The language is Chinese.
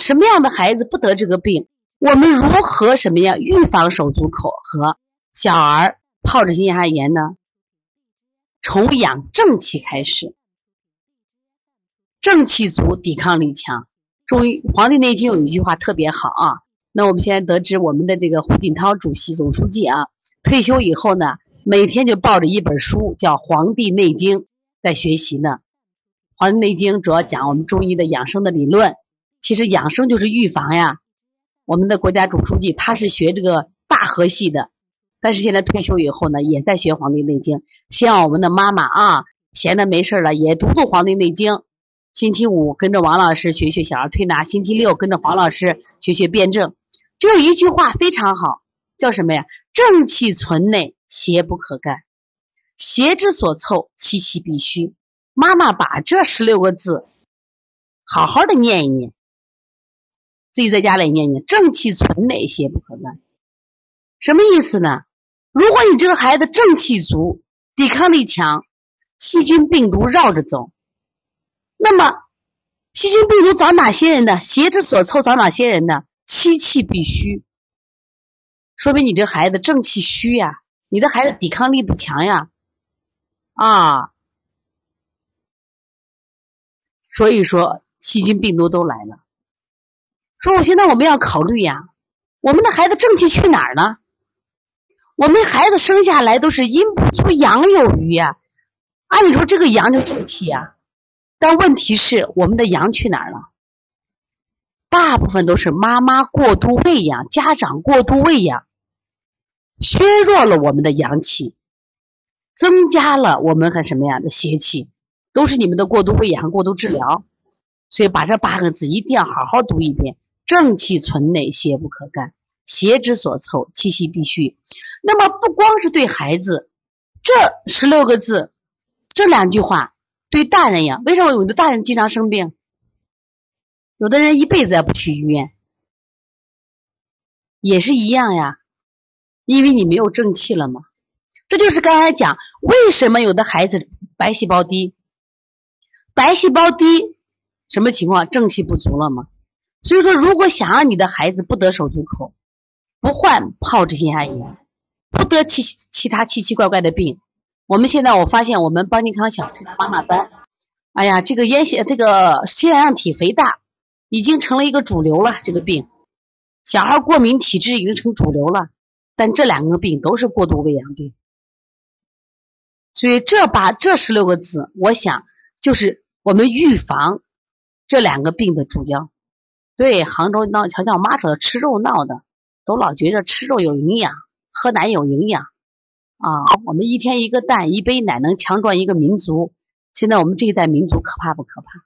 什么样的孩子不得这个病？我们如何什么样预防手足口和小儿疱疹性咽炎呢？从养正气开始，正气足，抵抗力强。中医《黄帝内经》有一句话特别好啊。那我们现在得知，我们的这个胡锦涛主席、总书记啊，退休以后呢，每天就抱着一本书，叫《黄帝内经》，在学习呢。《黄帝内经》主要讲我们中医的养生的理论。其实养生就是预防呀。我们的国家总书记他是学这个大河系的，但是现在退休以后呢，也在学《黄帝内经》。希望我们的妈妈啊，闲的没事了也读读《黄帝内经》。星期五跟着王老师学学小儿推拿，星期六跟着黄老师学学辩证。只有一句话非常好，叫什么呀？正气存内，邪不可干。邪之所凑，其气必虚。妈妈把这十六个字好好的念一念。自己在家里念念，正气存内，邪不可干。什么意思呢？如果你这个孩子正气足，抵抗力强，细菌病毒绕着走，那么细菌病毒找哪些人呢？邪之所凑找哪些人呢？七气必虚，说明你这孩子正气虚呀，你的孩子抵抗力不强呀，啊，所以说细菌病毒都来了。说我现在我们要考虑呀，我们的孩子正气去哪儿呢？我们孩子生下来都是阴不足阳有余呀，按理说这个阳就正气呀，但问题是我们的阳去哪儿了？大部分都是妈妈过度喂养，家长过度喂养，削弱了我们的阳气，增加了我们很什么样的邪气？都是你们的过度喂养、过度治疗，所以把这八个字一定要好好读一遍。正气存内，邪不可干；邪之所凑，气息必虚。那么不光是对孩子，这十六个字，这两句话对大人呀。为什么有的大人经常生病？有的人一辈子也不去医院，也是一样呀。因为你没有正气了嘛。这就是刚才讲，为什么有的孩子白细胞低？白细胞低，什么情况？正气不足了吗？所以说，如果想让你的孩子不得手足口，不患疱疹性咽炎，不得其其他奇奇怪怪的病，我们现在我发现我们邦尼康小儿妈妈班，哎呀，这个咽腺这个腺样体肥大已经成了一个主流了。这个病，小孩过敏体质已经成主流了。但这两个病都是过度喂养病，所以这把这十六个字，我想就是我们预防这两个病的主要。对，杭州闹，瞧瞧我妈说的，吃肉闹的，都老觉着吃肉有营养，喝奶有营养，啊，我们一天一个蛋，一杯奶能强壮一个民族。现在我们这一代民族可怕不可怕？